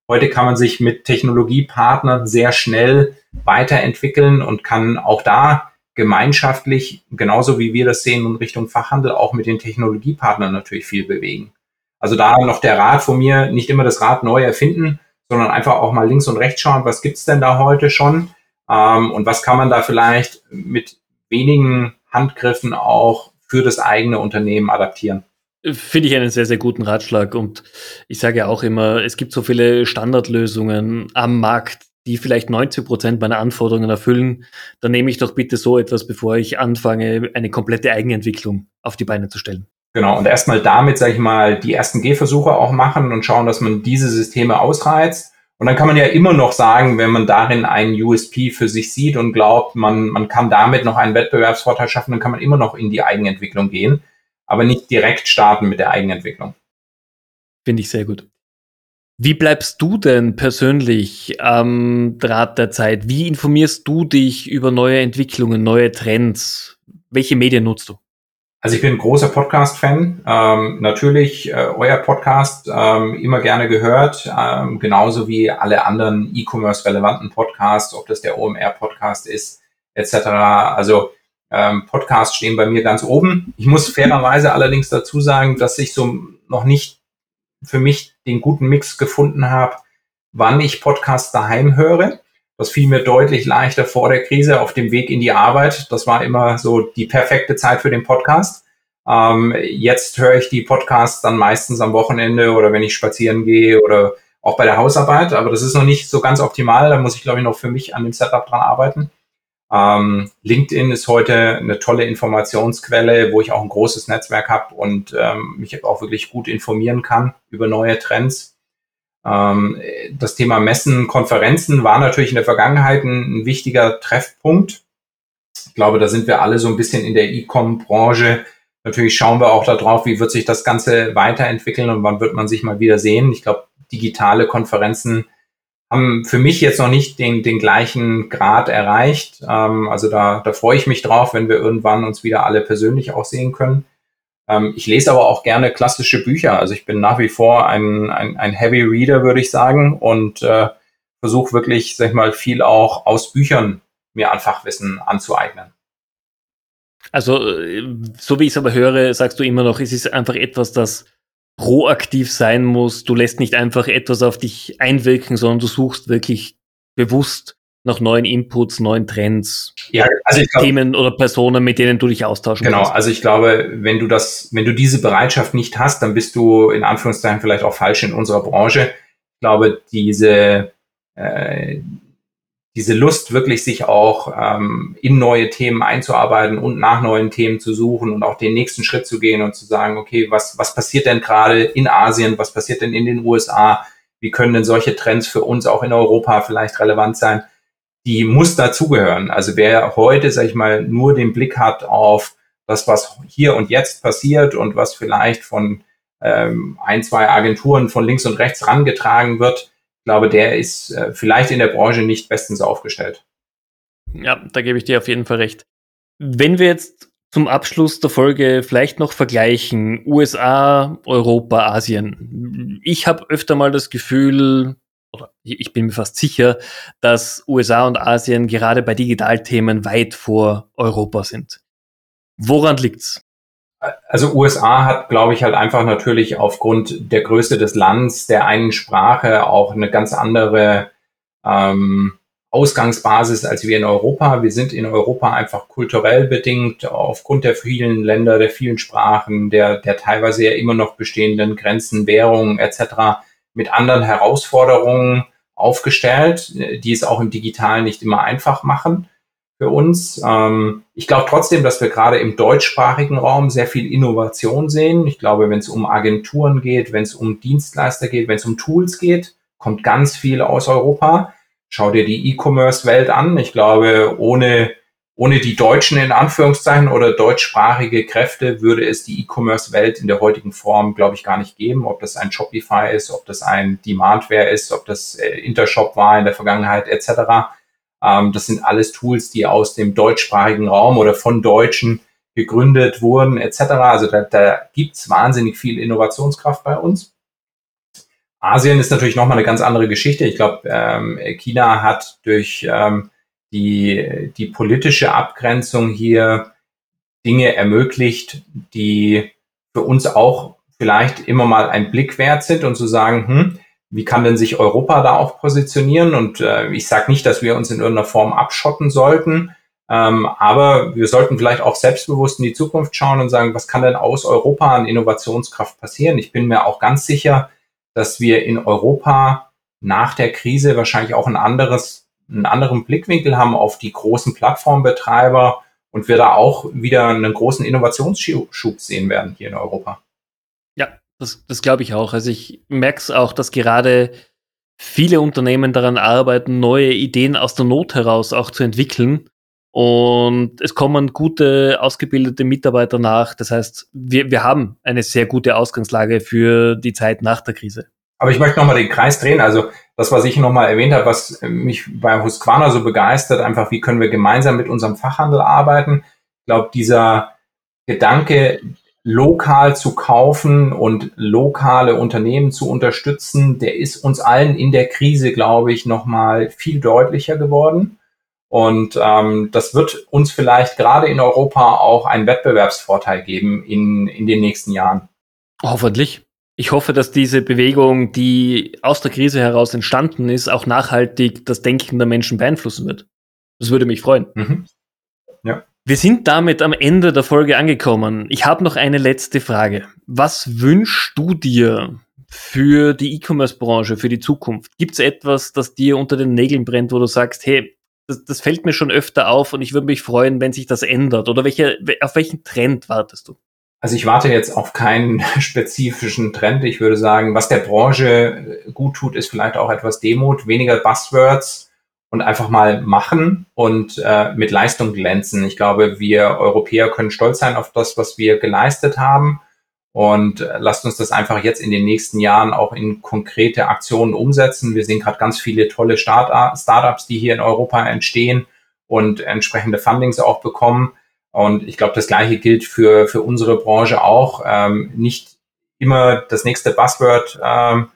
Heute kann man sich mit Technologiepartnern sehr schnell weiterentwickeln und kann auch da gemeinschaftlich, genauso wie wir das sehen in Richtung Fachhandel, auch mit den Technologiepartnern natürlich viel bewegen. Also da noch der Rat von mir, nicht immer das Rad neu erfinden, sondern einfach auch mal links und rechts schauen, was gibt's denn da heute schon ähm, und was kann man da vielleicht mit wenigen Handgriffen auch für das eigene Unternehmen adaptieren. Finde ich einen sehr, sehr guten Ratschlag. Und ich sage ja auch immer, es gibt so viele Standardlösungen am Markt, die vielleicht 90 Prozent meiner Anforderungen erfüllen. Dann nehme ich doch bitte so etwas, bevor ich anfange, eine komplette Eigenentwicklung auf die Beine zu stellen. Genau, und erstmal damit, sage ich mal, die ersten Gehversuche auch machen und schauen, dass man diese Systeme ausreizt. Und dann kann man ja immer noch sagen, wenn man darin einen USP für sich sieht und glaubt, man, man kann damit noch einen Wettbewerbsvorteil schaffen, dann kann man immer noch in die Eigenentwicklung gehen aber nicht direkt starten mit der Eigenentwicklung. Finde ich sehr gut. Wie bleibst du denn persönlich am Draht der Zeit? Wie informierst du dich über neue Entwicklungen, neue Trends? Welche Medien nutzt du? Also ich bin ein großer Podcast-Fan. Ähm, natürlich äh, euer Podcast ähm, immer gerne gehört, ähm, genauso wie alle anderen E-Commerce-relevanten Podcasts, ob das der OMR-Podcast ist, etc. Also ähm, Podcasts stehen bei mir ganz oben. Ich muss fairerweise allerdings dazu sagen, dass ich so noch nicht für mich den guten Mix gefunden habe, wann ich Podcasts daheim höre. Das fiel mir deutlich leichter vor der Krise auf dem Weg in die Arbeit. Das war immer so die perfekte Zeit für den Podcast. Ähm, jetzt höre ich die Podcasts dann meistens am Wochenende oder wenn ich spazieren gehe oder auch bei der Hausarbeit. Aber das ist noch nicht so ganz optimal. Da muss ich, glaube ich, noch für mich an dem Setup dran arbeiten. Ähm, LinkedIn ist heute eine tolle Informationsquelle, wo ich auch ein großes Netzwerk habe und ähm, mich auch wirklich gut informieren kann über neue Trends. Ähm, das Thema Messen, Konferenzen war natürlich in der Vergangenheit ein, ein wichtiger Treffpunkt. Ich glaube, da sind wir alle so ein bisschen in der E-Com-Branche. Natürlich schauen wir auch darauf, wie wird sich das Ganze weiterentwickeln und wann wird man sich mal wieder sehen. Ich glaube, digitale Konferenzen haben für mich jetzt noch nicht den, den gleichen Grad erreicht. Ähm, also da, da freue ich mich drauf, wenn wir irgendwann uns wieder alle persönlich auch sehen können. Ähm, ich lese aber auch gerne klassische Bücher. Also ich bin nach wie vor ein, ein, ein Heavy Reader, würde ich sagen, und äh, versuche wirklich, sag ich mal, viel auch aus Büchern mir an Fachwissen anzueignen. Also, äh, so wie ich es aber höre, sagst du immer noch, es ist einfach etwas, das proaktiv sein muss. Du lässt nicht einfach etwas auf dich einwirken, sondern du suchst wirklich bewusst nach neuen Inputs, neuen Trends, ja, also glaub, Themen oder Personen, mit denen du dich austauschen genau, kannst. Genau, also ich glaube, wenn du das, wenn du diese Bereitschaft nicht hast, dann bist du in Anführungszeichen vielleicht auch falsch in unserer Branche. Ich glaube, diese äh, diese Lust, wirklich sich auch ähm, in neue Themen einzuarbeiten und nach neuen Themen zu suchen und auch den nächsten Schritt zu gehen und zu sagen, okay, was, was passiert denn gerade in Asien, was passiert denn in den USA, wie können denn solche Trends für uns auch in Europa vielleicht relevant sein, die muss dazugehören. Also wer heute, sag ich mal, nur den Blick hat auf das, was hier und jetzt passiert und was vielleicht von ähm, ein, zwei Agenturen von links und rechts rangetragen wird, glaube, der ist äh, vielleicht in der Branche nicht bestens aufgestellt. Ja, da gebe ich dir auf jeden Fall recht. Wenn wir jetzt zum Abschluss der Folge vielleicht noch vergleichen, USA, Europa, Asien. Ich habe öfter mal das Gefühl, oder ich bin mir fast sicher, dass USA und Asien gerade bei Digitalthemen weit vor Europa sind. Woran liegt's? Also USA hat, glaube ich, halt einfach natürlich aufgrund der Größe des Landes, der einen Sprache auch eine ganz andere ähm, Ausgangsbasis als wir in Europa. Wir sind in Europa einfach kulturell bedingt aufgrund der vielen Länder, der vielen Sprachen, der, der teilweise ja immer noch bestehenden Grenzen, Währungen etc. mit anderen Herausforderungen aufgestellt, die es auch im Digitalen nicht immer einfach machen für uns. Ähm, ich glaube trotzdem, dass wir gerade im deutschsprachigen Raum sehr viel Innovation sehen. Ich glaube, wenn es um Agenturen geht, wenn es um Dienstleister geht, wenn es um Tools geht, kommt ganz viel aus Europa. Schau dir die E-Commerce-Welt an. Ich glaube, ohne, ohne die Deutschen in Anführungszeichen oder deutschsprachige Kräfte würde es die E-Commerce-Welt in der heutigen Form, glaube ich, gar nicht geben. Ob das ein Shopify ist, ob das ein Demandware ist, ob das äh, Intershop war in der Vergangenheit etc ähm, das sind alles Tools, die aus dem deutschsprachigen Raum oder von Deutschen gegründet wurden etc. Also da, da gibt's wahnsinnig viel Innovationskraft bei uns. Asien ist natürlich nochmal eine ganz andere Geschichte. Ich glaube, ähm, China hat durch ähm, die, die politische Abgrenzung hier Dinge ermöglicht, die für uns auch vielleicht immer mal ein Blick wert sind und zu sagen, hm, wie kann denn sich Europa da auch positionieren? Und äh, ich sage nicht, dass wir uns in irgendeiner Form abschotten sollten, ähm, aber wir sollten vielleicht auch selbstbewusst in die Zukunft schauen und sagen, was kann denn aus Europa an Innovationskraft passieren? Ich bin mir auch ganz sicher, dass wir in Europa nach der Krise wahrscheinlich auch ein anderes, einen anderen Blickwinkel haben auf die großen Plattformbetreiber und wir da auch wieder einen großen Innovationsschub sehen werden hier in Europa. Das, das glaube ich auch. Also ich merke es auch, dass gerade viele Unternehmen daran arbeiten, neue Ideen aus der Not heraus auch zu entwickeln. Und es kommen gute, ausgebildete Mitarbeiter nach. Das heißt, wir, wir haben eine sehr gute Ausgangslage für die Zeit nach der Krise. Aber ich möchte nochmal den Kreis drehen. Also das, was ich nochmal erwähnt habe, was mich bei Husqvarna so begeistert, einfach, wie können wir gemeinsam mit unserem Fachhandel arbeiten. Ich glaube, dieser Gedanke, lokal zu kaufen und lokale Unternehmen zu unterstützen, der ist uns allen in der Krise, glaube ich, nochmal viel deutlicher geworden. Und ähm, das wird uns vielleicht gerade in Europa auch einen Wettbewerbsvorteil geben in, in den nächsten Jahren. Hoffentlich. Ich hoffe, dass diese Bewegung, die aus der Krise heraus entstanden ist, auch nachhaltig das Denken der Menschen beeinflussen wird. Das würde mich freuen. Mhm. Ja. Wir sind damit am Ende der Folge angekommen. Ich habe noch eine letzte Frage. Was wünschst du dir für die E-Commerce-Branche, für die Zukunft? Gibt es etwas, das dir unter den Nägeln brennt, wo du sagst, hey, das, das fällt mir schon öfter auf und ich würde mich freuen, wenn sich das ändert. Oder welche, auf welchen Trend wartest du? Also ich warte jetzt auf keinen spezifischen Trend. Ich würde sagen, was der Branche gut tut, ist vielleicht auch etwas Demut, weniger Buzzwords und einfach mal machen und äh, mit Leistung glänzen. Ich glaube, wir Europäer können stolz sein auf das, was wir geleistet haben. Und äh, lasst uns das einfach jetzt in den nächsten Jahren auch in konkrete Aktionen umsetzen. Wir sehen gerade ganz viele tolle Start Startups, die hier in Europa entstehen und entsprechende Fundings auch bekommen. Und ich glaube, das Gleiche gilt für, für unsere Branche auch. Ähm, nicht immer das nächste Buzzword ähm,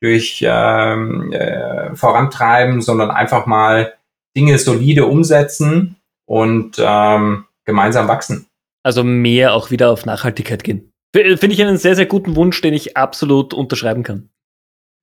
durch ähm, äh, vorantreiben, sondern einfach mal Dinge solide umsetzen und ähm, gemeinsam wachsen. Also mehr auch wieder auf Nachhaltigkeit gehen. Finde ich einen sehr, sehr guten Wunsch, den ich absolut unterschreiben kann.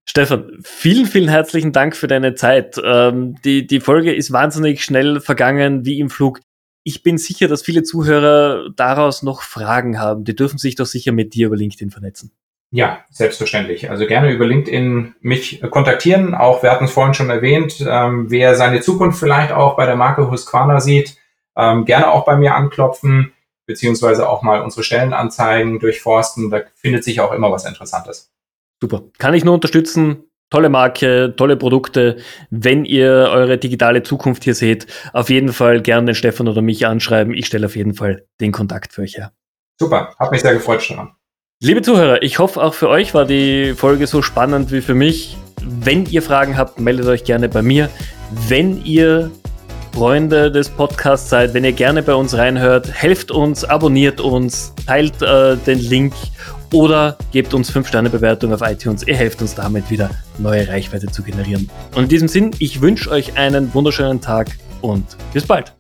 Stefan, vielen, vielen herzlichen Dank für deine Zeit. Ähm, die, die Folge ist wahnsinnig schnell vergangen, wie im Flug. Ich bin sicher, dass viele Zuhörer daraus noch Fragen haben. Die dürfen sich doch sicher mit dir über LinkedIn vernetzen. Ja, selbstverständlich. Also gerne über LinkedIn mich kontaktieren. Auch wir hatten es vorhin schon erwähnt, ähm, wer seine Zukunft vielleicht auch bei der Marke Husqvarna sieht, ähm, gerne auch bei mir anklopfen beziehungsweise auch mal unsere Stellenanzeigen durchforsten. Da findet sich auch immer was Interessantes. Super. Kann ich nur unterstützen. Tolle Marke, tolle Produkte. Wenn ihr eure digitale Zukunft hier seht, auf jeden Fall gerne den Stefan oder mich anschreiben. Ich stelle auf jeden Fall den Kontakt für euch her. Super, hat mich sehr gefreut, Stefan. Liebe Zuhörer, ich hoffe auch für euch war die Folge so spannend wie für mich. Wenn ihr Fragen habt, meldet euch gerne bei mir. Wenn ihr Freunde des Podcasts seid, wenn ihr gerne bei uns reinhört, helft uns, abonniert uns, teilt äh, den Link oder gebt uns 5-Sterne-Bewertung auf iTunes. Ihr helft uns damit wieder neue Reichweite zu generieren. Und in diesem Sinn, ich wünsche euch einen wunderschönen Tag und bis bald.